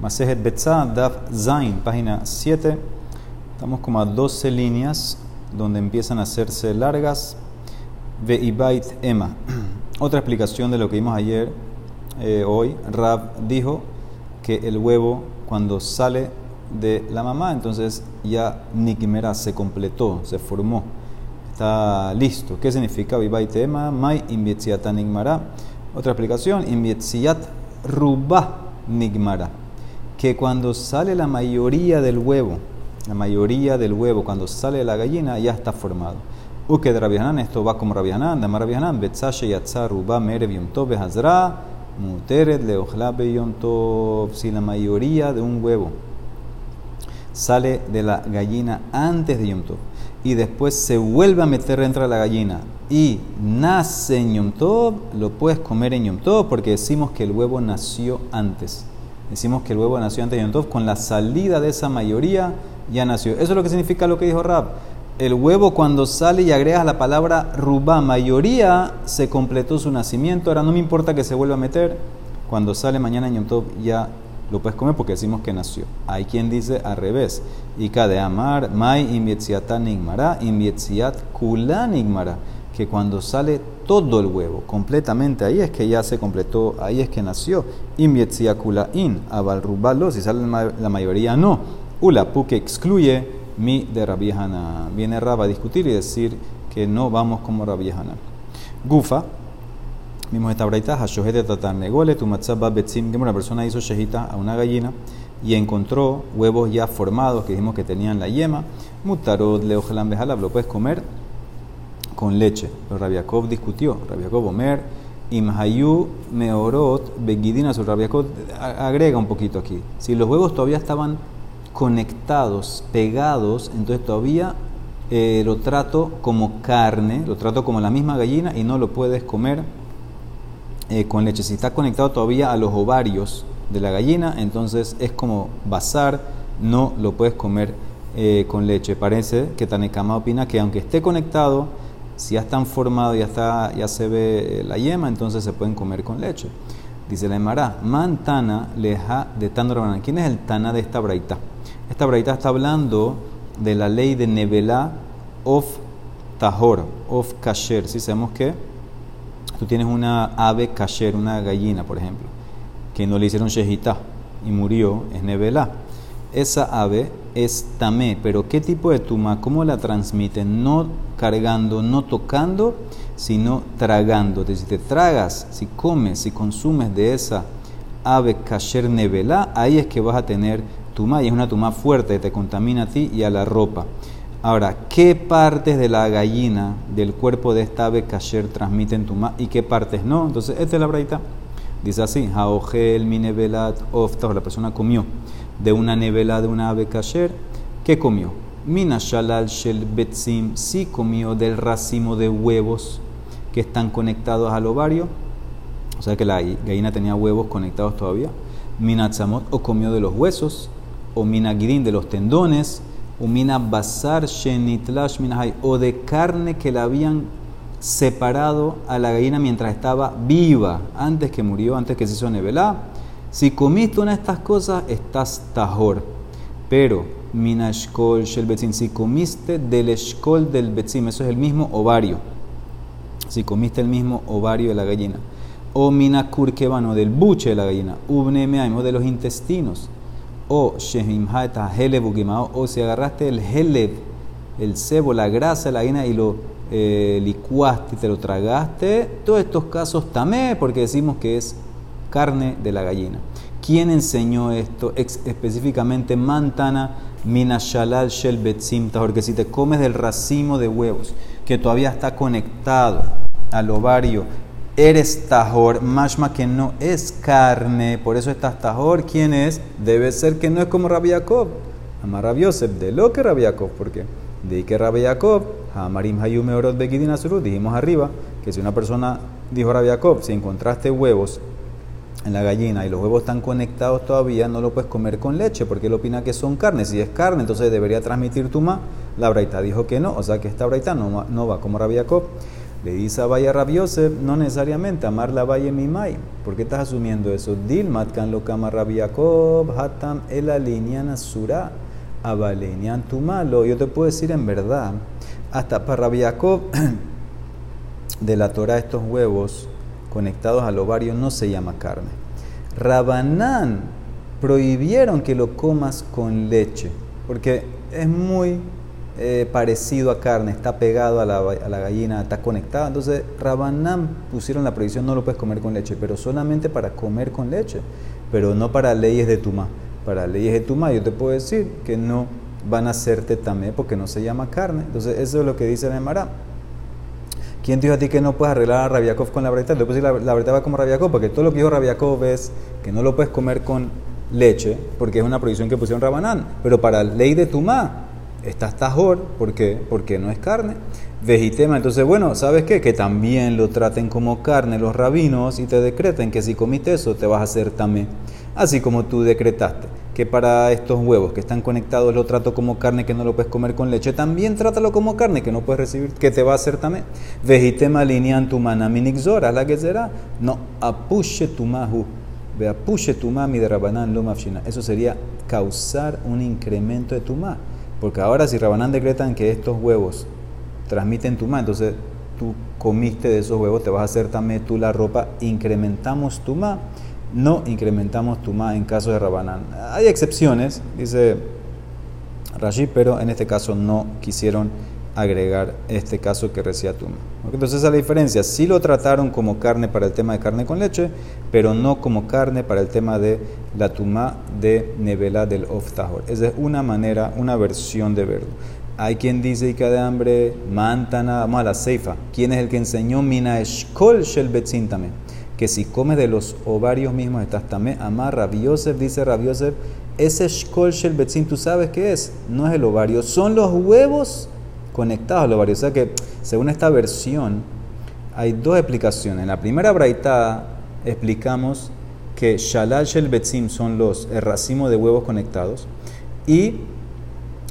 Masejet Betzah, Daf Zain, página 7. Estamos como a 12 líneas donde empiezan a hacerse largas. Ve'ibait Ema. Otra explicación de lo que vimos ayer, eh, hoy. Rab dijo que el huevo, cuando sale de la mamá, entonces ya Nikimera se completó, se formó, está listo. ¿Qué significa Ve'ibait Ema? Mai Invietziata Nigmara. Otra explicación, Invietziat Rubah Nigmara que cuando sale la mayoría del huevo, la mayoría del huevo, cuando sale la gallina, ya está formado. Uke de Rabihanan, esto va como Rabihanan, de Rabihanan, Betzashe Yatzar Ruba Merev Yom Tov Hazra, Muteret Leochlabe Yom. Si la mayoría de un huevo sale de la gallina antes de Yom Tov y después se vuelve a meter dentro de la gallina y nace en Yom Tov, lo puedes comer en Yom Tov porque decimos que el huevo nació antes. Decimos que el huevo nació antes de Yom con la salida de esa mayoría ya nació. Eso es lo que significa lo que dijo Rab. El huevo cuando sale y agregas la palabra rubá, mayoría, se completó su nacimiento. Ahora no me importa que se vuelva a meter. Cuando sale mañana en ya lo puedes comer porque decimos que nació. Hay quien dice al revés. Y de amar, mai imbietziatan igmara, imbietziat kulan igmara que cuando sale todo el huevo completamente, ahí es que ya se completó, ahí es que nació. in, abalrubalo, si sale la mayoría no. Ulapu que excluye mi de Rabiehana. Viene Rab a discutir y decir que no vamos como Rabiehana. Gufa, vimos esta braita, de tatarnegole, tu matzaba betzim, que una persona hizo shejita a una gallina y encontró huevos ya formados que dijimos que tenían la yema. Mutarot leojelam bejalab, lo puedes comer con leche. Pero Rabiakov discutió. Rabiakov Omer, Imhayu Meorot, Begidina Rabiakov agrega un poquito aquí. Si los huevos todavía estaban conectados, pegados, entonces todavía eh, lo trato como carne, lo trato como la misma gallina y no lo puedes comer eh, con leche. Si está conectado todavía a los ovarios de la gallina, entonces es como bazar, no lo puedes comer eh, con leche. Parece que Tanekama opina que aunque esté conectado, si ya están formados, ya, ya se ve eh, la yema, entonces se pueden comer con leche. Dice la Emara, Mantana leja de Tandorabanan. ¿Quién es el Tana de esta braita? Esta braita está hablando de la ley de Nevelá of Tahor, of Kasher. Si sabemos que tú tienes una ave Kasher, una gallina, por ejemplo, que no le hicieron shejitá y murió, es Nevelá esa ave es tamé, pero ¿qué tipo de tuma? ¿Cómo la transmiten? No cargando, no tocando, sino tragando. si te tragas, si comes, si consumes de esa ave kasher nevela, ahí es que vas a tener tuma y es una tuma fuerte que te contamina a ti y a la ropa. Ahora, ¿qué partes de la gallina del cuerpo de esta ave kasher transmiten tuma y qué partes no? Entonces, esta es la braita. Dice así, Haogel mi nevelat ofta, la persona comió de una nevela de una ave kasher, ¿qué comió? Mina shalal shel betzim, sí comió del racimo de huevos que están conectados al ovario, o sea que la gallina tenía huevos conectados todavía. Mina tzamot, o comió de los huesos, o mina girin de los tendones, o mina basar shenitlash minahai, o de carne que la habían separado a la gallina mientras estaba viva, antes que murió, antes que se hizo nevelá si comiste una de estas cosas, estás tajor. Pero, minashkol shel betzim, si comiste del eshkol del betzim, eso es el mismo ovario. Si comiste el mismo ovario de la gallina. O minakur kebano, del buche de la gallina. Ubne o de los intestinos. O shehimhaeta helev o si agarraste el helev, el cebo, la grasa de la gallina y lo eh, licuaste y te lo tragaste. Todos estos casos tamé, porque decimos que es carne de la gallina. ¿Quién enseñó esto? específicamente Mantana Minashalal Shel Betzim porque si te comes del racimo de huevos que todavía está conectado al ovario, eres tajor, mashma que no es carne, por eso estás tajor. ¿Quién es? Debe ser que no es como Rabbi Jacob. Amar Rabbi Yosef, de lo que Rabbi Jacob, porque de que Rabbi Jacob, Hamarim Hayume Orot dijimos arriba que si una persona dijo Rabbi Jacob, si encontraste huevos en la gallina y los huevos están conectados todavía, no lo puedes comer con leche, porque él opina que son carne. Si es carne, entonces debería transmitir tuma. La braita dijo que no, o sea que esta braita no, no va como Rabbi Le dice a Vaya Rabiosef, no necesariamente, amar la Valle Mimai. ¿Por qué estás asumiendo eso? Dilmat kan lo kama Rabiakob, hatam el alinean asura, abalenian tu malo. Yo te puedo decir en verdad, hasta para Rabiakob de la Torah estos huevos conectados al ovario no se llama carne. Rabanán prohibieron que lo comas con leche, porque es muy eh, parecido a carne, está pegado a la, gallina, está conectado. Entonces, Rabanán pusieron la prohibición, no lo puedes comer con leche, pero solamente para comer con leche, pero no para leyes de Tumá. Para leyes de Tumá, yo te puedo decir que no van a hacerte tamé porque no se llama carne. Entonces, eso es lo que dice la Emara. ¿Quién dijo a ti que no puedes arreglar a Rabiakov con la verdad? Le decir la, la verdad va como Rabiakov, porque todo lo que dijo Rabiakov es que no lo puedes comer con leche, porque es una prohibición que pusieron Rabanán. Pero para ley de Tumá, estás tajor, ¿por qué? Porque no es carne. Vegitema, entonces, bueno, ¿sabes qué? Que también lo traten como carne los rabinos y te decreten que si comiste eso te vas a hacer tamé. Así como tú decretaste que para estos huevos que están conectados lo trato como carne que no lo puedes comer con leche, también trátalo como carne que no puedes recibir, que te va a hacer tamé. Vegitema linean tu manaminixora, la que será. No, apushe tu mahu. Ve apushe tu mami de rabanán lo Eso sería causar un incremento de tu ma. Porque ahora si Rabanán decretan que estos huevos transmiten tu ma, entonces tú comiste de esos huevos, te vas a hacer también tú la ropa, incrementamos tu ma, no incrementamos tu ma en caso de Rabanán. Hay excepciones, dice Rashi, pero en este caso no quisieron agregar este caso que recía Tuma. Entonces esa es la diferencia. Sí lo trataron como carne para el tema de carne con leche, pero no como carne para el tema de la Tuma de Nevela del Oftahor. Esa es una manera, una versión de verlo. Hay quien dice que de hambre, mantana, vamos a la ceifa. ¿Quién es el que enseñó Mina Eshkol Shel Betzintame? Que si comes de los ovarios mismos estás tamé. Amar Rabiosef, dice Rabiosef, ese Eshkol Shel Betzin, ¿tú sabes qué es? No es el ovario, son los huevos conectados a los varios. O sea que, según esta versión, hay dos explicaciones. En la primera braitada explicamos que Shalal Shel Betzim son los racimo de huevos conectados y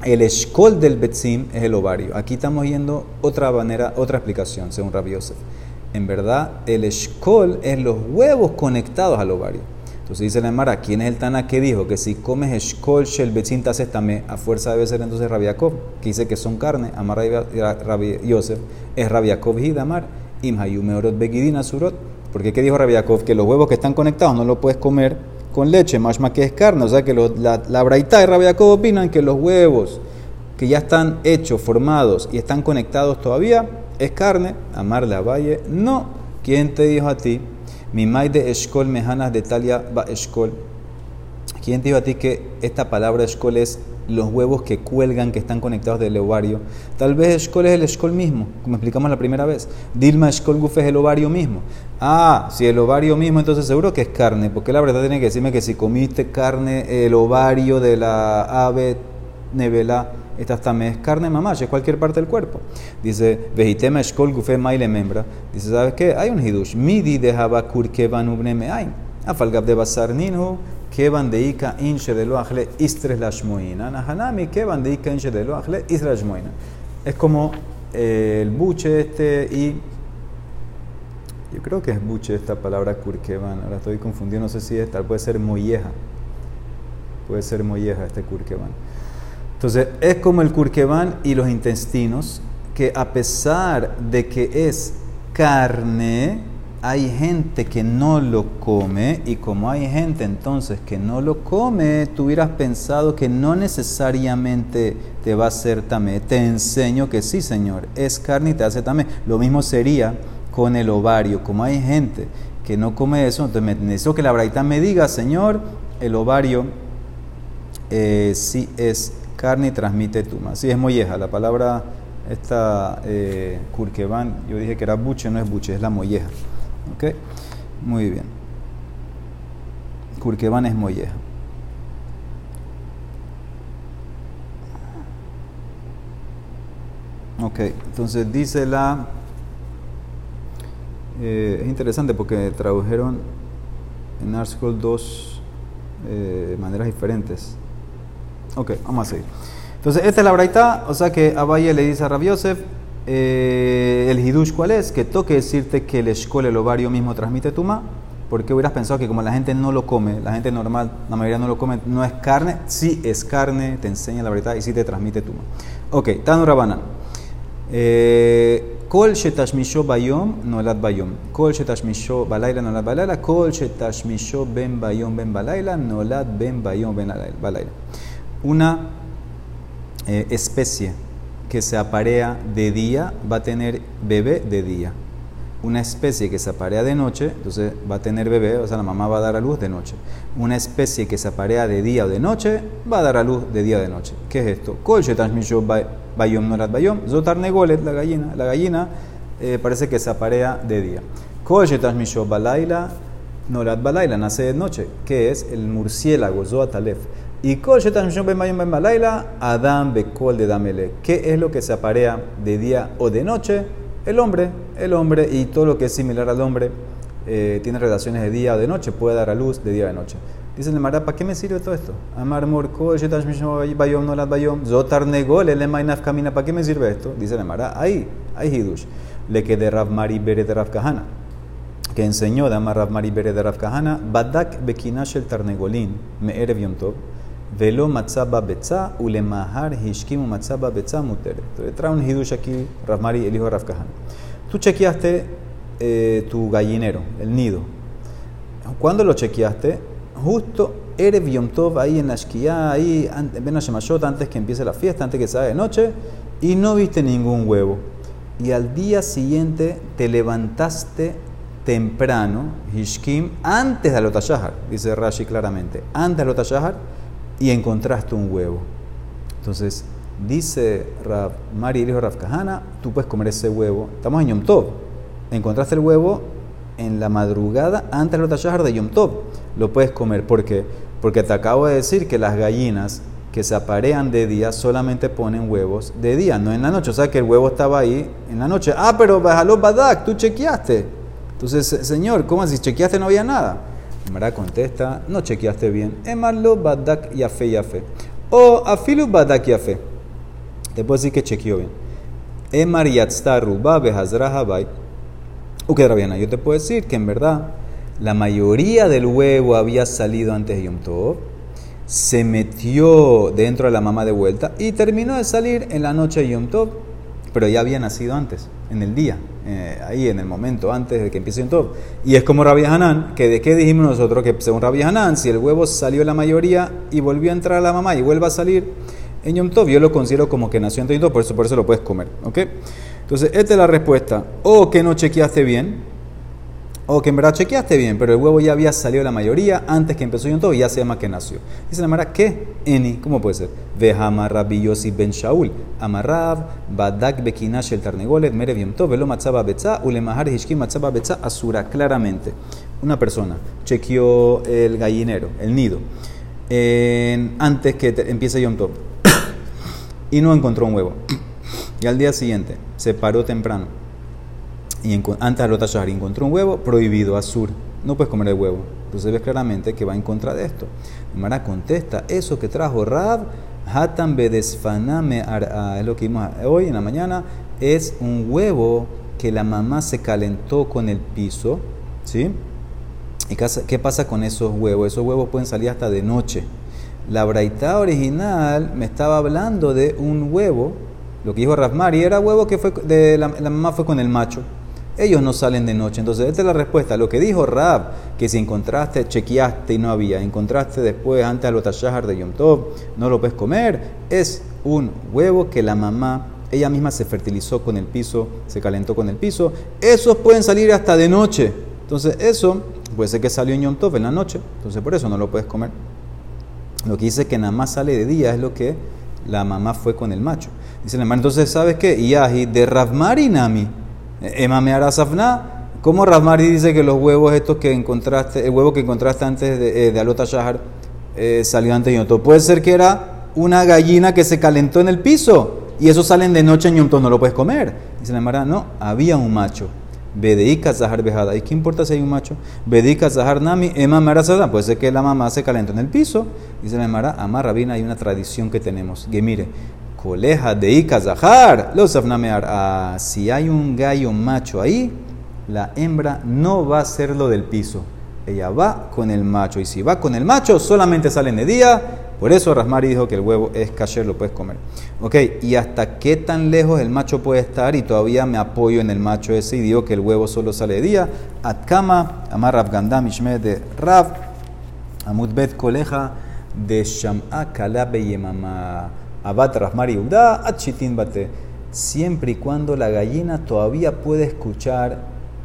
el Eshkol del Betzim es el ovario. Aquí estamos viendo otra manera, otra explicación, según Rabbi Yosef. En verdad, el Eshkol es los huevos conectados al ovario. Entonces dice la Emara, ¿quién es el Tana que dijo que si comes Eshkol Shel Betzin tamé, a fuerza debe ser entonces Rabiakov, que dice que son carne, Amar Rabbi Yosef, es Rabiakov Hidamar, Imhayume Orot Begidin Asurot. Porque ¿qué dijo Rabiakov? Que los huevos que están conectados no los puedes comer con leche, más más que es carne. O sea que la, la Braita y Rabiakov opinan que los huevos que ya están hechos, formados y están conectados todavía, es carne. Amar la valle, no. ¿Quién te dijo a ti? Mi de Eshkol mejanas de Talia va Eshkol. ¿Quién te dijo a ti que esta palabra Eshkol es los huevos que cuelgan, que están conectados del ovario? Tal vez Eshkol es el Eshkol mismo, como explicamos la primera vez. Dilma Eshkol Guf es el ovario mismo. Ah, si el ovario mismo, entonces seguro que es carne, porque la verdad tiene que decirme que si comiste carne, el ovario de la ave nevela esta también es carne mamash, es cualquier parte del cuerpo. Dice, vejitema eshkol gufe maile membra. Dice, ¿sabes qué? Hay un hidush. Midi de habakur kevan ubne meain. Afalgab de basar ninu, kevan de ika inche de loachle istres lashmoina. Nahanami kevan de ika inche de loachle istres lashmoina. Es como eh, el buche este y... Yo creo que es buche esta palabra kurkevan. Ahora estoy confundido, no sé si es tal. Puede ser molleja. Puede ser molleja este kurkevan. Entonces, es como el curquebán y los intestinos, que a pesar de que es carne, hay gente que no lo come y como hay gente entonces que no lo come, tú hubieras pensado que no necesariamente te va a hacer tamé. Te enseño que sí, Señor, es carne y te hace tamé. Lo mismo sería con el ovario. Como hay gente que no come eso, entonces necesito que la braita me diga, Señor, el ovario eh, sí es carne y transmite tuma. Sí, es molleja. La palabra esta eh, yo dije que era buche, no es buche, es la molleja. ¿Ok? Muy bien. Kurkeban es molleja. Ok, entonces dice la... Eh, es interesante porque tradujeron en Article dos eh, maneras diferentes. Ok, vamos a seguir. Entonces, esta es la braita, o sea que Abaye le dice a Rabbi Yosef, Eh, el hidush, ¿cuál es? Que toque decirte que el escole, el ovario mismo transmite tuma. Porque hubieras pensado que como la gente no lo come, la gente normal, la mayoría no lo come, no es carne. Sí es carne, te enseña la verdad y sí te transmite tuma. Ok, Tanu Rabanan. Eh, Kol shetashmisho bayom nolad bayom. Kol shetashmisho balayla nolad balayla. Kol shetashmisho ben bayom ben balayla nolad ben bayom ben balayla. Una eh, especie que se aparea de día va a tener bebé de día. Una especie que se aparea de noche, entonces va a tener bebé, o sea, la mamá va a dar a luz de noche. Una especie que se aparea de día o de noche va a dar a luz de día o de noche. ¿Qué es esto? Kol shetashmisho bayom norat bayom. Zotar negolet, la gallina. La gallina eh, parece que se aparea de día. Kol shetashmisho balayla norat balayla, nace de noche. ¿Qué es? El murciélago, zoatalef. Y kol adam bekol de damele. ¿Qué es lo que se aparea de día o de noche? El hombre, el hombre y todo lo que es similar al hombre eh, tiene relaciones de día o de noche, puede dar a luz de día o de noche. Dice el Mara, ¿para qué me sirve todo esto? Amar morko, bayom, no bayom, zotar negol, el camina, ¿para qué me sirve esto? Dice el Mara, ahí, ahí hidush. Le quede Rav Mari Bere de Rav Kahana, que enseñó de Amar Rav Mari Bere de Rav Kahana, Badak bekinash el tarnegolin, me erev yom tov, velo matzaba betza, ulemahar hishkimu matzaba betza muter. Entonces trae un hidush aquí, Rav Mari, el hijo de Rav Kahana. Tú chequeaste eh, tu gallinero, el nido. ¿Cuándo lo chequeaste? Justo Erev Yom Tov, ahí en la Shkia, ahí ven a antes que empiece la fiesta, antes que sea de noche, y no viste ningún huevo. Y al día siguiente te levantaste temprano, Hishkim, antes de Alotashahar, dice Rashi claramente, antes de Alotashahar, y encontraste un huevo. Entonces, dice Rav Mari, hijo de Rav Kahana, tú puedes comer ese huevo. Estamos en Yom Tov encontraste el huevo en la madrugada antes del Shahar de Yom Tov. Lo puedes comer. ¿Por qué? Porque te acabo de decir que las gallinas que se aparean de día solamente ponen huevos de día, no en la noche. O sea que el huevo estaba ahí en la noche. Ah, pero bajalo badak, tú chequeaste. Entonces, señor, ¿cómo así? ¿Chequeaste no había nada? Mara contesta, no chequeaste bien. Emarlo badak yafe yafe. O afilu badak yafe. Te puedo decir que chequeó bien. Emar yatztaru ba behazra o quedará bien. Yo te puedo decir que en verdad la mayoría del huevo había salido antes de Yom Tov, se metió dentro de la mamá de vuelta y terminó de salir en la noche de Yom Tov, pero ya había nacido antes, en el día, eh, ahí en el momento, antes de que empiece Yom Tov. Y es como Rabbi Hanan, que de qué dijimos nosotros, que según Rabbi Hanan, si el huevo salió la mayoría y volvió a entrar a la mamá y vuelve a salir en Yom Tov, yo lo considero como que nació en Yom Tov, por eso, por eso lo puedes comer, ¿ok? Entonces, esta es la respuesta. O que no chequeaste bien, o que en verdad chequeaste bien, pero el huevo ya había salido la mayoría antes que empezó Yom Tov y ya se llama que nació. Dice la Mara, ¿qué? Eni, ¿cómo puede ser? Veja Rabbi ben Shaul, amarrab, badak bekinash el tarnegolet, mere Yom Tov, velo matzaba betza, ulemahar hishkim matzaba betza, asura, claramente. Una persona chequeó el gallinero, el nido, antes que empiece Yom Tov y no encontró un huevo. Y al día siguiente se paró temprano y antes de Lotashahar encontró un huevo prohibido, azur. No puedes comer el huevo. Entonces ves claramente que va en contra de esto. Mara contesta, eso que trajo Rab, Hatan Bedesfaname es lo que vimos hoy en la mañana, es un huevo que la mamá se calentó con el piso, ¿sí? ¿Y qué pasa con esos huevos? Esos huevos pueden salir hasta de noche. La braita original me estaba hablando de un huevo lo que dijo Rafmari era huevo que fue de la, mamá fue con el macho. Ellos no salen de noche. Entonces, esta es la respuesta. Lo que dijo Rab, que si encontraste, chequeaste y no había, encontraste después, antes al Otashahar de Yom Tov, no lo puedes comer, es un huevo que la mamá, ella misma se fertilizó con el piso, se calentó con el piso. Esos pueden salir hasta de noche. Entonces, eso puede ser que salió en Yom Tov en la noche. Entonces, por eso no lo puedes comer. Lo que dice que nada más sale de día es lo que la mamá fue con el macho. Dice el hermano, entonces, ¿sabes qué? Yahi de Ravmari Nami. Emame Arasafna. ¿Cómo Ravmari dice que los huevos estos que encontraste, el huevo que encontraste antes de, eh, Alota Shahar eh, salió antes de Yom Puede ser que era una gallina que se calentó en el piso y eso salen de noche en Yom no lo puedes comer. Dice la hermana, no, había un macho. Bedeika Zahar Bejada. ¿Y qué importa si hay un macho? Bedeika Zahar Nami, Emma Marasada. Puede ser que la mamá se calentó en el piso. Dice la Emara, Amar Rabina, hay una tradición que tenemos. Que mire, coleja de Ika Zahar, los ah, si hay un gallo macho ahí, la hembra no va a ser lo del piso. Ella va con el macho. Y si va con el macho, solamente salen de día. Por eso Rasmari dijo que el huevo es kasher, lo puedes comer. Ok, ¿y hasta qué tan lejos el macho puede estar? Y todavía me apoyo en el macho ese y digo que el huevo solo sale de día. Atkama, Amar Rav Gandam, Ishmed de Rav, Amudbet Coleja de Sham'a Kalabe Yemama. Abat Rasmari Uda, Achitin Bate. Siempre y cuando la gallina todavía puede escuchar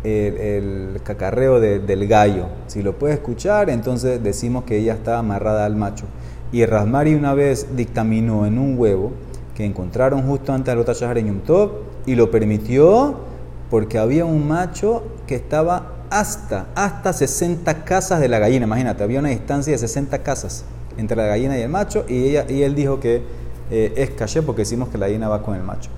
el, cacarreo del gallo. Si lo puede escuchar, entonces decimos que ella está amarrada al macho. Y Rasmari una vez dictaminó en un huevo que encontraron justo antes de Shahar en Top y lo permitió porque había un macho que estaba hasta, hasta 60 casas de la gallina. Imagínate, había una distancia de 60 casas entre la gallina y el macho y, ella, y él dijo que eh, es caché porque decimos que la gallina va con el macho.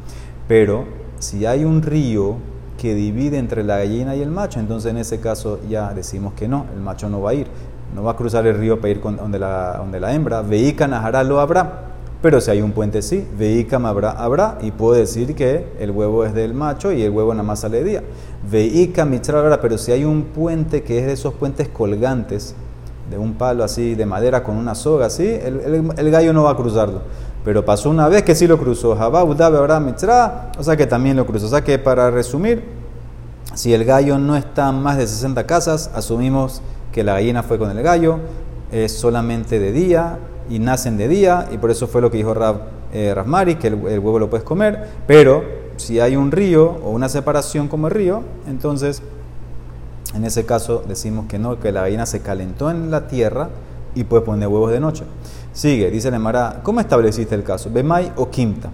Pero si hay un río que divide entre la gallina y el macho, entonces en ese caso ya decimos que no, el macho no va a ir, no va a cruzar el río para ir con, donde, la, donde la hembra, veica najará lo habrá, pero si hay un puente sí, veica habrá, habrá, y puedo decir que el huevo es del macho y el huevo nada más sale día. Veica mitra habrá, pero si hay un puente que es de esos puentes colgantes, de un palo así, de madera con una soga así, el gallo no va a cruzarlo. Pero pasó una vez que sí lo cruzó. O sea que también lo cruzó. O sea que para resumir, si el gallo no está más de 60 casas, asumimos que la gallina fue con el gallo, es solamente de día y nacen de día, y por eso fue lo que dijo Rab, eh, que el, huevo lo puedes comer, pero si hay un río o una separación como el río, entonces en ese caso decimos que no, que la gallina se calentó en la tierra y puede poner huevos de noche. Sigue, dice la Mara, ¿cómo estableciste el caso? Bemay o Kimta.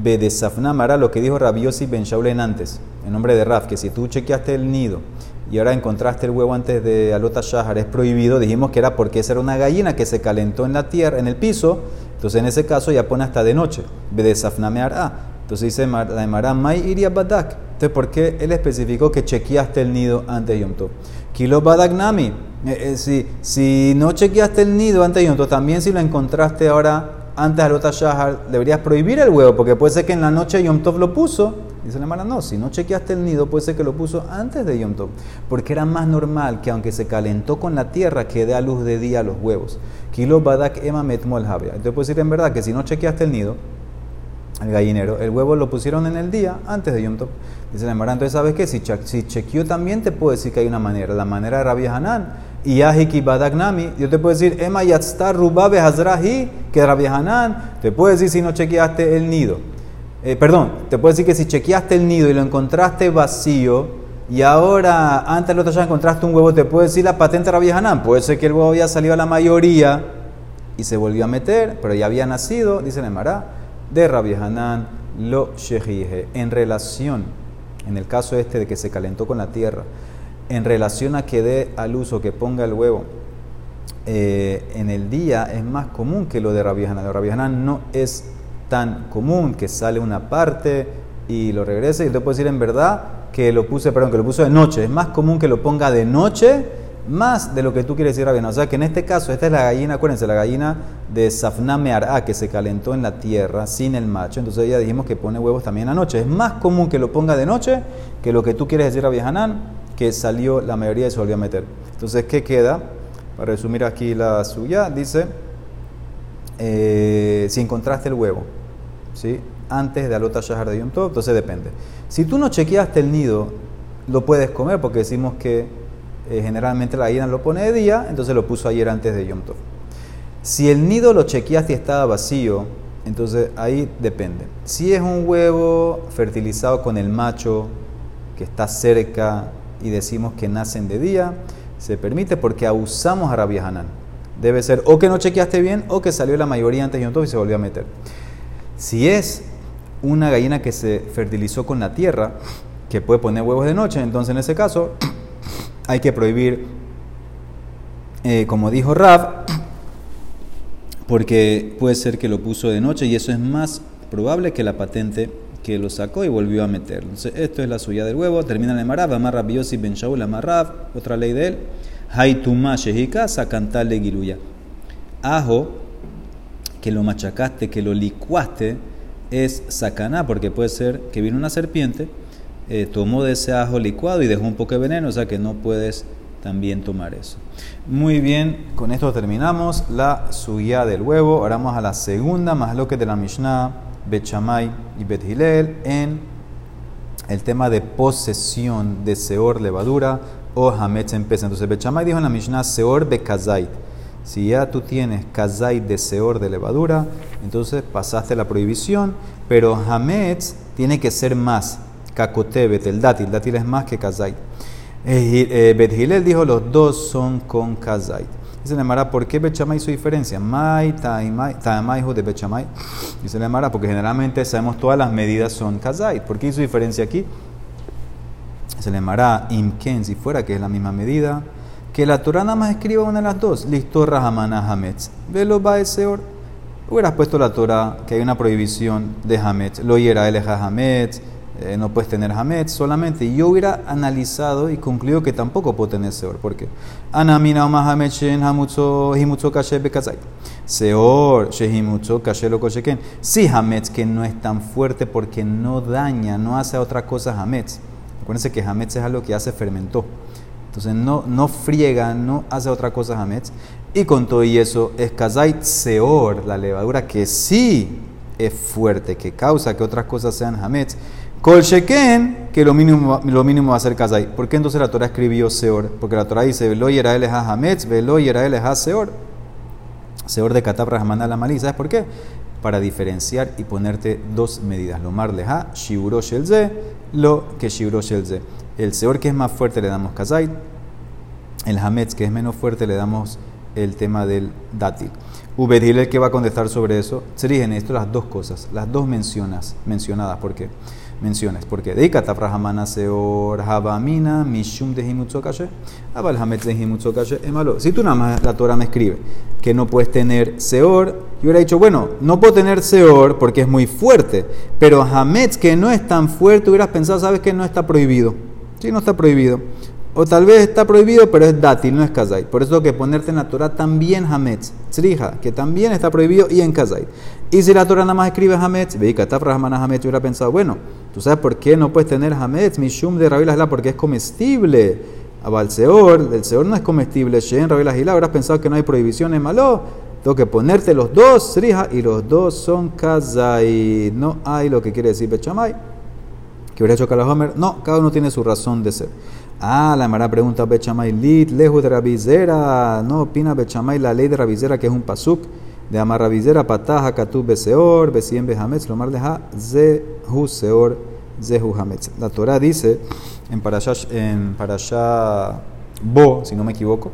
Be de Safna Mara, lo que dijo Rabiosi Ben Shaulen antes, en nombre de Raf, que si tú chequeaste el nido y ahora encontraste el huevo antes de Alota Shahar, es prohibido. Dijimos que era porque esa era una gallina que se calentó en la tierra, en el piso. Entonces en ese caso ya pone hasta de noche. Be de Safna Entonces dice la Mara, May iria Badak. Entonces, ¿por qué él especificó que chequeaste el nido antes de Yom Tov? Kilo Badak Nami. Eh, eh, si, no chequeaste el nido antes de Yom también si lo encontraste ahora antes de Alota Shahar, deberías prohibir el huevo, porque puede ser que en la noche Yom Tov lo puso. Dice la hermana, no, si no chequeaste el nido, puede ser que lo puso antes de Yom Tov, porque era más normal que aunque se calentó con la tierra, que dé a luz de día los huevos. Kilo badak ema metmol. Entonces puede decir en verdad que si no chequeaste el nido, el gallinero, el huevo lo pusieron en el día antes de Yom Tov. Dice la hermana, entonces sabes qué, si, si chequeó también te puedo decir que hay una manera, la manera de Rabbi Hanan y Yahiki Badagnami, yo te puedo decir, Emma Yatstar Rubabe Hazrahi, que Rabbi Hanan, te puedo decir si no chequeaste el nido. Eh, perdón, te puedo decir que si chequeaste el nido y lo encontraste vacío, y ahora antes del otro ya encontraste un huevo, te puedo decir la patente de Rabbi Hanan. Puede ser que el huevo había salido a la mayoría y se volvió a meter, pero ya había nacido, dice el Mará, de Rabbi Hanan lo shehije. En relación, en el caso este de que se calentó con la tierra, en relación a que dé al uso, que ponga el huevo eh, en el día, es más común que lo de Rabbi Hanan. De Rabbi no es tan común que sale una parte y lo regrese. Y te puedo decir en verdad que lo puse, perdón, que lo puso de noche. Es más común que lo ponga de noche más de lo que tú quieres decir, Rabbi O sea que en este caso, esta es la gallina, acuérdense, la gallina de Safna Meará, que se calentó en la tierra sin el macho. Entonces ya dijimos que pone huevos también anoche. Es más común que lo ponga de noche que lo que tú quieres decir, Rabbi Hanan que salió la mayoría y se volvió a meter. Entonces, ¿qué queda? Para resumir aquí la suya, dice, eh, si encontraste el huevo, ¿sí? antes de Alota Shahar de Yom Tov, entonces depende. Si tú no chequeaste el nido, lo puedes comer porque decimos que eh, generalmente la gallina lo pone de día, entonces lo puso ayer antes de Yom Tov. Si el nido lo chequeaste y estaba vacío, entonces ahí depende. Si es un huevo fertilizado con el macho que está cerca y decimos que nacen de día, se permite porque abusamos a Rabbi Hanan. Debe ser o que no chequeaste bien o que salió la mayoría antes de Yom Tov y se volvió a meter. Si es una gallina que se fertilizó con la tierra, que puede poner huevos de noche, entonces en ese caso hay que prohibir, eh, como dijo Rav, porque puede ser que lo puso de noche y eso es más probable que la patente que lo sacó y volvió a meterlo. Entonces, esto es la suya del huevo. Termina el Marav, Amarra Biosi Ben Shaul, Amarrav, otra ley de él. Haituma Shehika, Sakantale Giluya. Ajo, que lo machacaste, que lo licuaste, es sacaná, porque puede ser que vino una serpiente, eh, tomó de ese ajo licuado y dejó un poco de veneno, o sea que no puedes también tomar eso. Muy bien, con esto terminamos la suya del huevo. Ahora vamos a la segunda más lo que de la Mishnah, Bechamay y Bet en el tema de posesión de Seor levadura o Hametz en pesa. Entonces Bechamay dijo en la Mishnah Seor Bekazait. Si ya tú tienes Kazait de Seor de levadura, entonces pasaste la prohibición, pero Hametz tiene que ser más. Kakotebet, el dátil, dátil es más que Kazait. Eh, Bet dijo los dos son con Kazait. Dice le Mara, ¿por qué Bechamay hizo diferencia? Mai, Taimai, hijo de Bechamay. Dice le Mara, porque generalmente sabemos todas las medidas son Kazait. ¿Por qué hizo diferencia aquí? Se le Mara, Imken, si fuera que es la misma medida. Que la Torah nada más escriba una de las dos. Listo, Rahamana Hametz. Velo Baeseor. Hubieras puesto la Torah que hay una prohibición de Hametz. Lo hiera el Hametz eh, no puedes tener Hametz solamente. Y yo hubiera analizado y concluido que tampoco puedo tener Seor. ¿Por qué? Anamina o Hametz Hamutzo Himutzo Kashe Bekazai. Seor Shehimutzo Kashe Lo. Sí, Hametz que no es tan fuerte porque no daña, no hace otra cosa Hametz. Acuérdense que Hametz es algo que hace fermentó. Entonces no, no friega, no hace otra cosa Hametz. Y con todo y eso es Kazait Seor, la levadura que sí es fuerte, que causa que otras cosas sean Hametz. Kol Sheken, que lo mínimo, lo mínimo va a ser Kazai. ¿Por qué entonces la Torah escribió Seor? Porque la Torah dice, Velo Yerael ha Hametz, Velo Yerael Seor. Seor de Katab Rahman la Malí. ¿Sabes por qué? Para diferenciar y ponerte dos medidas. Lo mar leha, Shiburo Shelze, lo que Shiburo Shelze. El Seor que es más fuerte le damos Kazai. El Hametz que es menos fuerte le damos el tema del dátil. Ubedil el que va a contestar sobre eso. Serigen esto las dos cosas, las dos mencionas, mencionadas. ¿Por qué? menciones. Porque de Ikataprahamana Seor Habamina Mishum de Himutzokashe, Abal Hametz de Himutzokashe es malo. Si tú nada más la Torah me escribe que no puedes tener Seor, yo hubiera dicho, bueno, no puedo tener Seor porque es muy fuerte, pero Hametz que no es tan fuerte, hubieras pensado, sabes que no está prohibido. Sí, no está prohibido. O tal vez está prohibido, pero es dátil, no es kazait. Por eso que ponerte en la Torah también hametz, tzrija, que también está prohibido y en kazait. Y si la Torah nada más escribe hametz, veika tafrahmana hametz, hubiera pensado, bueno, ¿tú sabes por qué no puedes tener hametz? Mishum de la porque es comestible. Abalseor, el seor no es comestible. Shen Rabbi Gila, habrás pensado que no hay prohibiciones malo. Tengo que ponerte los dos, tzrija, y los dos son kazait. No hay lo que quiere decir Bechamay. Que hubiera hecho Kalahomer. No, cada uno tiene su razón de ser. Ah, la Mara pregunta Bechamay lit, lejos de Rabizera. No opina Bechamay la ley de Rabizera que es un pasuk de Amar Rabizera, pataja katub beseor, besien behametz, lomar leja zehu seor, zehu hametz. La Torah dice en Parashá, en Bo, si no me equivoco,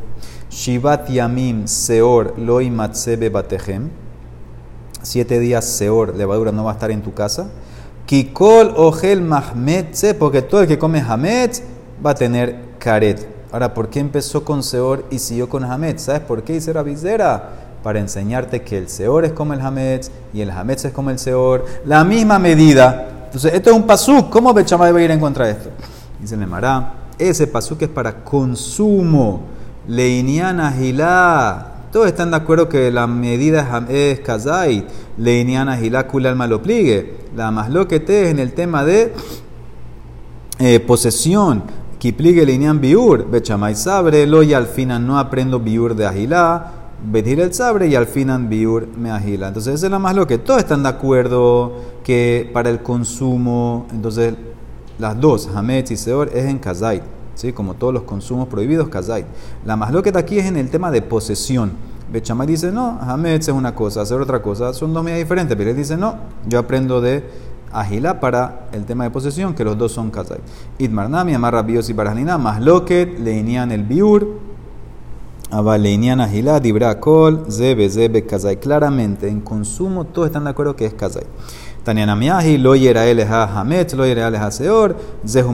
Shivat yamim seor loy matzebe batejem. Siete días seor, levadura, no va a estar en tu casa. Kikol ogel mahmetze, porque todo el que come hametz va a tener caret. Ahora, ¿por qué empezó con Seor y siguió con Hametz? ¿Sabes por qué hice Rabizera? Para enseñarte que el Seor es como el Hametz y el Hametz es como el Seor. La misma medida. Entonces, esto es un pasuk. ¿Cómo Bechamay va a ir en contra de esto? Dice Nemara, ese pasuk es para consumo. Leiniana gilá. Todos están de acuerdo que la medida es kazait. Leiniana gilá kul alma lo pligue. La más lo que te es en el tema de eh, posesión Kipligue linean biur, bechamay sabre, lo y al final no aprendo biur de agilá, betir el sabre y al final biur me agila. Entonces, esa es la más lo que todos están de acuerdo que para el consumo, entonces las dos, Hametz y Seor, es en Kazait, ¿sí? como todos los consumos prohibidos, Kazait. La más lo que está aquí es en el tema de posesión. Bechamay dice, no, Hametz es una cosa, hacer otra cosa, son dos medidas diferentes, pero él dice, no, yo aprendo de Agila para el tema de posesión, que los dos son kazai. Itmarnami, amarra bios y barjanina, más loquet, leinian el biur, aba leinian agila, dibra kol, zebe, zebe, kazai. Claramente, en consumo, todos están de acuerdo que es kazai. Tanianamiahi, lo yera el ha hamet, lo yera el ha seor, zehu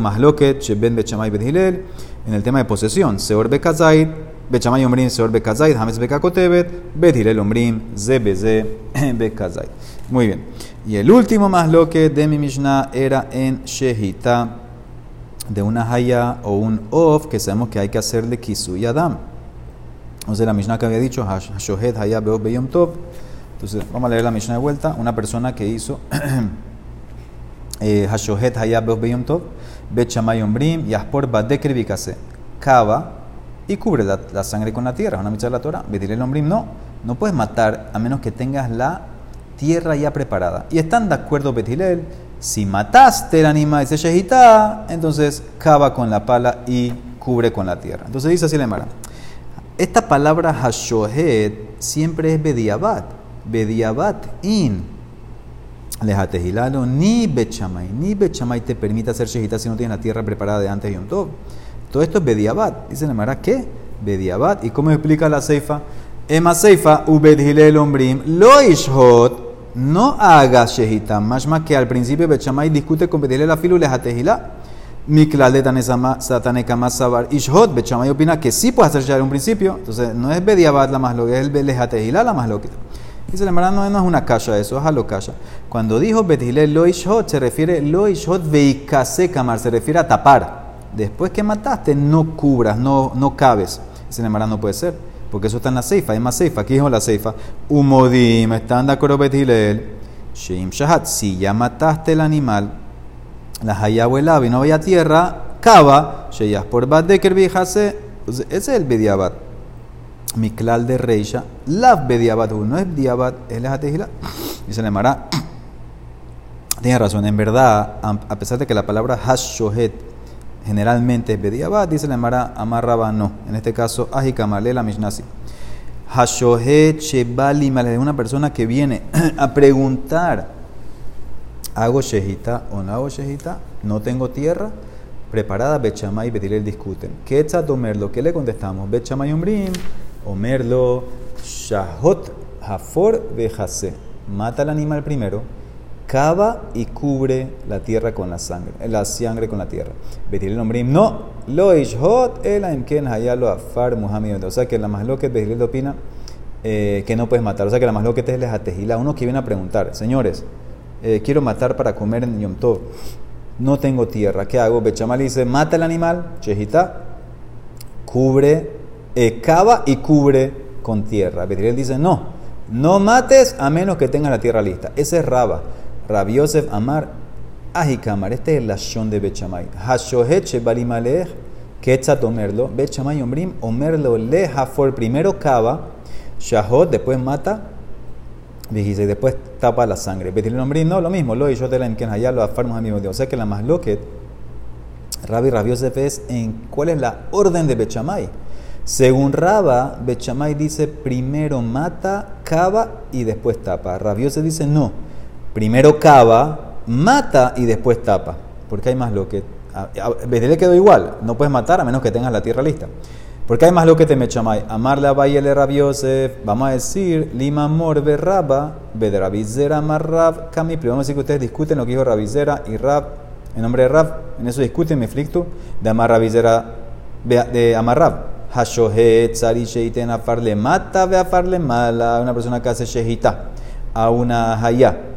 sheben bechamay bedhilel. En el tema de posesión, seor be kazai, bechamay omrim, seor be kazai, hametz be kakotebet, bedhilel omrim, zebe, ze, be kazai. Muy bien. Y el último más lo que de mi Mishnah era en Shehita, de una haya o un of, que sabemos que hay que hacerle kisu y adam. Sea, la Mishnah que había dicho, Shohet haya beyom tov, Entonces, vamos a leer la misión de vuelta. Una persona que hizo eh, Hashohet Hayab Beyom Tov, Bet Shamay Ombrim, Yaspor Badekri Bikase. Cava y cubre la, sangre con la tierra. Una mitzvah de la Torah. Betilel Ombrim, no. No puedes matar a menos que tengas la tierra ya preparada. Y están de acuerdo Betilel. Si mataste el animal y se entonces cava con la pala y cubre con la tierra. Entonces dice así la. Esta palabra Hashohet siempre es Bediabat. Bediabat in. Lejatejilalo, ni Bechamay, ni Bechamay te permite hacer shehita si no tienes la tierra preparada de antes de un Tov. Todo esto es Bediabat. Dice la Mara, ¿qué? Bediabat. ¿Y cómo explica la Seifa? Ema Seifa, Ubedhilel Ombrim, Lo Ishot, no haga shehita. Más que al principio Bechamay discute con Bedihilel la filu lejatejilá. Miklal de Satanekama Sabar Ishot, Bechamay opina que sí puede hacer ya en un principio. Entonces, no es Bediabat la más lo que es el Lejatejilá la más lo que Dice no, es una kasha eso, es a lo kasha. Cuando dijo Betihilel lo ishot, se refiere lo ishot veikase se refiere a tapar. Después que mataste, no cubras, no, no cabes. Dice la no puede ser, porque eso está en la ceifa, es más ceifa. Aquí dijo la ceifa. Umodim, de. Sheim shahat, si ya mataste el animal, la hayabuela y no había tierra, cava, sheyas por badeker viejase. Ese es el bediabat. Miklal de Reisha, la Bediabat, no es Diabat, es la Dice la Mara, tiene razón, en verdad, a pesar de que la palabra Hashohet generalmente es Bediabat, dice la Mara, Amarraba no. En este caso, Ajikamale la Mishnasi. Hashohet Shebali es una persona que viene a preguntar, ¿hago Shehita o no hago Shehita? No tengo tierra preparada, Bechamay y Betilel discuten. ¿Qué está tomerlo? ¿Qué le contestamos? Bechamay Umbrim. Omerlo, Shahot, Hafor, Bejase. Mata al animal primero, cava y cubre la tierra con la sangre, la sangre con la tierra. Betir el nombre, no, lo ishot, el aimken hayalo afar muhammad. O sea que la más lo que Betir opina eh, que no puedes matar. O sea que la más lo que te es atejila. Uno que viene a preguntar, señores, eh, quiero matar para comer en Yom Tov. No tengo tierra, ¿qué hago? Bechamal dice, mata el animal, chejita, cubre eh, cava y cubre con tierra. Betriel dice, no, no mates a menos que tengas la tierra lista. Ese es Raba. Rabiosef Amar, Ajikamar. Este es el lashon de Bechamay. Hashohet balimalech, Ketzat omerlo. Bechamay ombrim, omerlo lejafor. Primero cava, Shahot, después mata, y después tapa la sangre. Betriel ombrim, no, lo mismo. Lo y yo te la imken hayalo afarmos amigos de O sea que la más loquet, Rabbi Rabiosef es en cuál es la orden de Bechamay. Según Raba, Bechamay dice primero mata, cava y después tapa. Rabiose dice no, primero cava, mata y después tapa. Porque hay más lo que. le quedó igual, no puedes matar a menos que tengas la tierra lista. Porque hay más lo que te mechamay. Amarle a le Rabiosef, vamos a decir, Lima Mor Raba, Bedrabizera Marrab, Kami. Vamos a decir que ustedes discuten lo que dijo Rabizera y Rab, en nombre de Rab, en eso discuten, me flicto, de Amar de Amarrab. Hashohet, Tzari, Sheiten, Afarle, mata, ve Afarle, mala. Una persona que hace Shehita a una Haya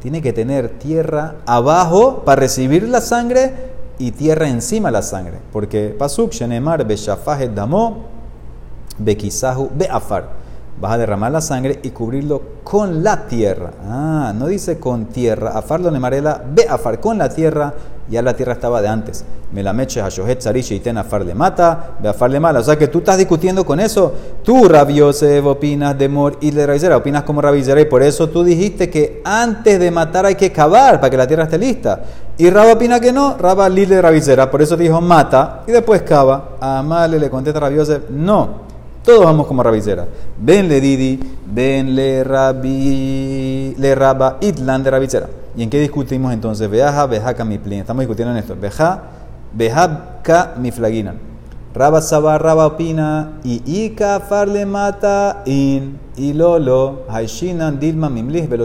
tiene que tener tierra abajo para recibir la sangre y tierra encima la sangre. Porque Pasuk, Shenemar, Beshafahet, Damo, Bekisahu, Beafar. Vas a derramar la sangre y cubrirlo con la tierra. Ah, no dice con tierra. Afar lo nemarela, Beafar, con la tierra ya la tierra estaba de antes. Me la meche a Shohet y ten afar le mata, ve afar le mala. O sea que tú estás discutiendo con eso. Tú, Rabiosef, opinas de Mor y de Rabizera, opinas como Rabizera y por eso tú dijiste que antes de matar hay que cavar para que la tierra esté lista. Y Rab opina que no, Raba Lile de por eso dijo mata y después cava. A Male le contesta Rabiosef, no. Todos vamos como Rabizera. Ven le Didi, ven le Rabi, le Raba Itlan de Rabizera. ¿Y en qué discutimos entonces? Veaja, vejaca mi plin. Estamos discutiendo en esto. Veja, vejabka mi flaginan. Raba Saba, Raba opina. Y Ika farle mata in. Y Lolo, Haishinan, Dilma, Mimlis, Velo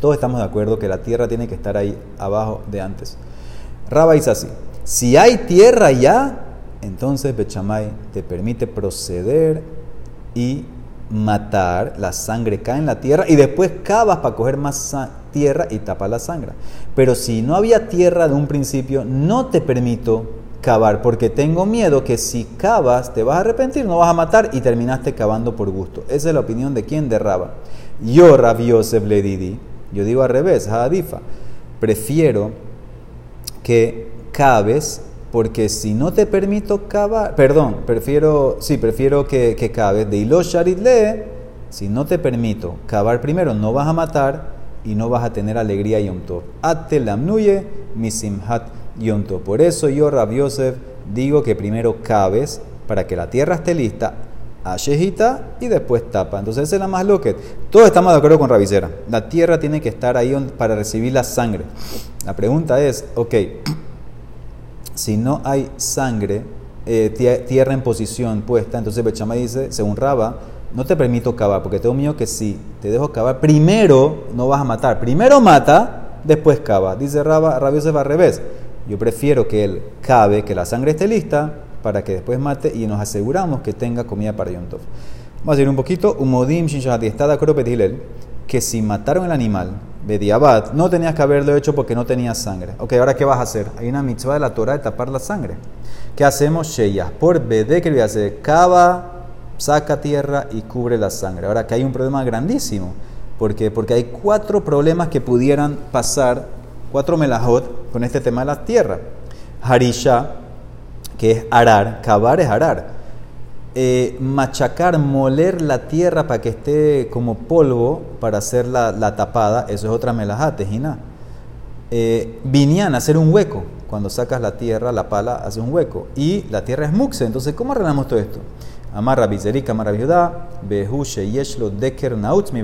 Todos estamos de acuerdo que la tierra tiene que estar ahí abajo de antes. Raba dice así: Si hay tierra ya, entonces Bechamay te permite proceder y matar, la sangre cae en la tierra y después cavas para coger más tierra y tapa la sangre. Pero si no había tierra de un principio, no te permito cavar, porque tengo miedo que si cavas te vas a arrepentir, no vas a matar y terminaste cavando por gusto. Esa es la opinión de quien derraba. Yo, Rabbi Yosef Ledidi, yo digo al revés, Hadifa, prefiero que caves, porque si no te permito cavar, perdón, prefiero, sí, prefiero que, que de Ilo Sharidle, si no te permito cavar primero, no vas a matar y no vas a tener alegría Yom Tov. Atelamnuye misimhat Yom Tov. Por eso yo, Rab Yosef, digo que primero caves para que la tierra esté lista, Ashehita y después tapa. Entonces esa es la más loca. Todos estamos de acuerdo con Rabicera. La tierra tiene que estar ahí para recibir la sangre. La pregunta es, ok, si no hay sangre, eh, tierra en posición puesta, entonces Bechama dice, según Raba, no te permito cavar, porque tengo miedo que si te dejo cavar, primero no vas a matar. Primero mata, después cava. Dice Raba, Rabio va al revés. Yo prefiero que él cabe, que la sangre esté lista, para que después mate y nos aseguramos que tenga comida para Yom Tov. Vamos a ir un poquito. Umodim Shinshahati. Está de acuerdo que si mataron el animal, Bediabat, no tenías que haberlo hecho porque no tenía sangre. Ok, ahora ¿qué vas a hacer? Hay una mitzvah de la Torah de tapar la sangre. ¿Qué hacemos? Sheya. Por Bede, que a hacer? Cava saca tierra y cubre la sangre. Ahora que hay un problema grandísimo, porque porque hay cuatro problemas que pudieran pasar, cuatro melajot con este tema de la tierra. Harisha, que es arar, cavar es arar. Eh, machacar, moler la tierra para que esté como polvo para hacer la, tapada, eso es otra melajá, tejina. Eh, vinian, hacer un hueco. Cuando sacas la tierra, la pala hace un hueco. Y la tierra es muxe. Entonces, ¿cómo arreglamos todo esto? Amarra Bizerik, Amarra Viudá, Behushe Yeshlo Deker Nautz mi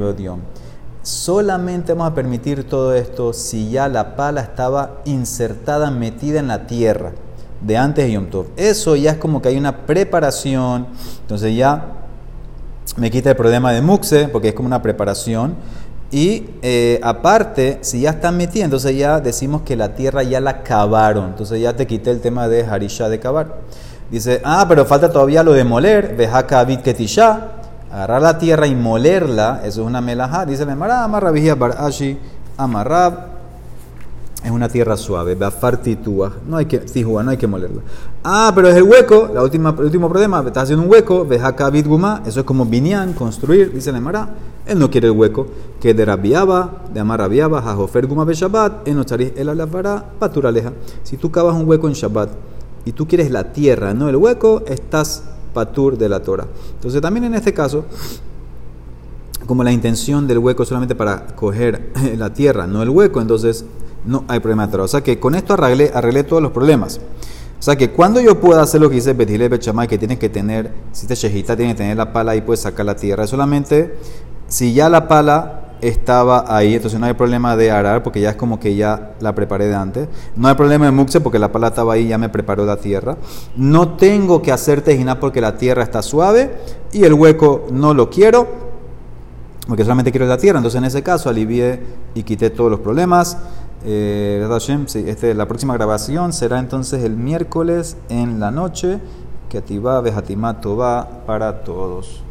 Solamente vamos a permitir todo esto si ya la pala estaba insertada, metida en la tierra de antes de Yom Tov. Eso ya es como que hay una preparación, entonces ya me quita el problema de Muxe, porque es como una preparación. Y eh, aparte, si ya están metidos, entonces ya decimos que la tierra ya la cavaron. Entonces ya te quité el tema de Harisha de cavar. Dice, ah, pero falta todavía lo de moler, Vejaka Ketisha, agarrar la tierra y molerla, eso es una melajá. Dice, amarra vigía barashi, amarrab, es una tierra suave, Beafartitúa, no hay que, tijua, no hay que molerla. Ah, pero es el hueco, la última, el último problema, estás haciendo un hueco, Vejaka Guma, eso es como binyan, construir, dice la Mara, él no quiere el hueco, que de rabiaba, de amar rabiaba, jajofer guma be Shabbat, en el alavara, paturaleja. Si tú cavas un hueco en Shabbat, y tú quieres la tierra, no el hueco, estás patur de la Torah. Entonces también en este caso, como la intención del hueco solamente para coger la tierra, no el hueco, entonces no hay problema de Torah. O sea que con esto arreglé, arreglé todos los problemas. O sea que cuando yo pueda hacer lo que dice Betile Bechamay, que tienes que tener, si te shejita tiene que tener la pala y puedes sacar la tierra, solamente si ya la pala estaba ahí, entonces no hay problema de arar porque ya es como que ya la preparé de antes. No hay problema de muxe porque la pala estaba ahí, ya me preparó la tierra. No tengo que hacer tejina porque la tierra está suave y el hueco no lo quiero porque solamente quiero la tierra. Entonces en ese caso alivié y quité todos los problemas. Eh, este, la próxima grabación será entonces el miércoles en la noche. Que va Bejatimá va para todos.